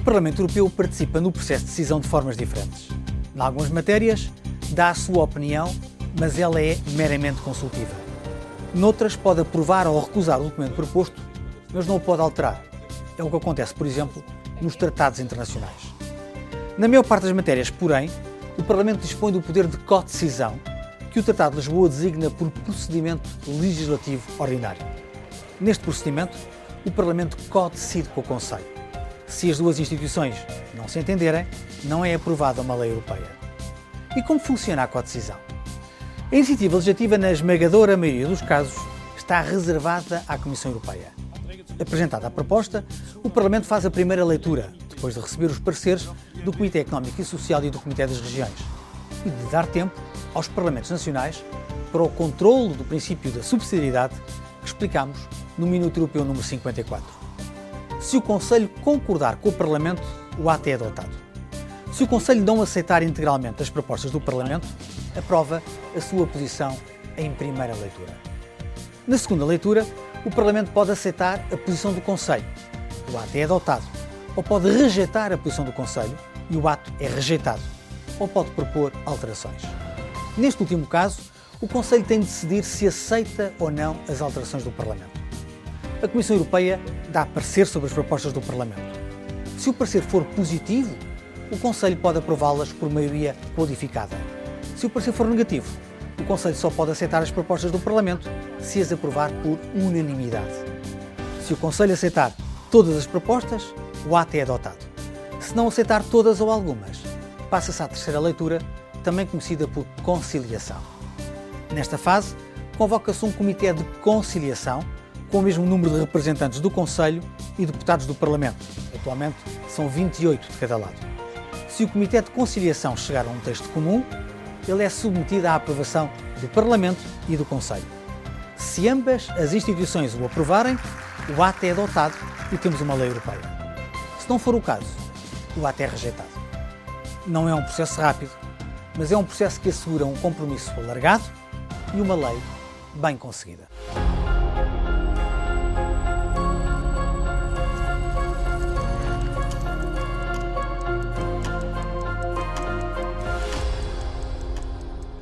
Parlamento Europeu participa no processo de decisão de formas diferentes. Em algumas matérias, dá a sua opinião, mas ela é meramente consultiva. Noutras, pode aprovar ou recusar o documento proposto, mas não o pode alterar. É o que acontece, por exemplo, nos tratados internacionais. Na maior parte das matérias, porém, o Parlamento dispõe do poder de co-decisão, que o Tratado de Lisboa designa por procedimento legislativo ordinário. Neste procedimento, o Parlamento co-decide com o Conselho. Se as duas instituições não se entenderem, não é aprovada uma lei europeia. E como funciona a co-decisão? A iniciativa legislativa, na esmagadora maioria dos casos, está reservada à Comissão Europeia. Apresentada a proposta, o Parlamento faz a primeira leitura, depois de receber os pareceres do Comitê Económico e Social e do Comitê das Regiões, e de dar tempo aos Parlamentos Nacionais para o controlo do princípio da subsidiariedade que explicamos no Minuto Europeu número 54. Se o Conselho concordar com o Parlamento, o ato é adotado. Se o Conselho não aceitar integralmente as propostas do Parlamento, aprova a sua posição em primeira leitura. Na segunda leitura, o Parlamento pode aceitar a posição do Conselho. O ato é adotado. Ou pode rejeitar a posição do Conselho e o ato é rejeitado. Ou pode propor alterações. Neste último caso, o Conselho tem de decidir se aceita ou não as alterações do Parlamento. A Comissão Europeia dá parecer sobre as propostas do Parlamento. Se o parecer for positivo, o Conselho pode aprová-las por maioria qualificada. Se o parecer for negativo, o Conselho só pode aceitar as propostas do Parlamento se as aprovar por unanimidade. Se o Conselho aceitar todas as propostas, o ato é adotado. Se não aceitar todas ou algumas, passa-se à terceira leitura, também conhecida por conciliação. Nesta fase, convoca-se um comitê de conciliação com o mesmo número de representantes do Conselho e deputados do Parlamento. Atualmente são 28 de cada lado. Se o Comitê de Conciliação chegar a um texto comum, ele é submetido à aprovação do Parlamento e do Conselho. Se ambas as instituições o aprovarem, o ato é adotado e temos uma lei europeia. Se não for o caso, o ato é rejeitado. Não é um processo rápido, mas é um processo que assegura um compromisso alargado e uma lei bem conseguida.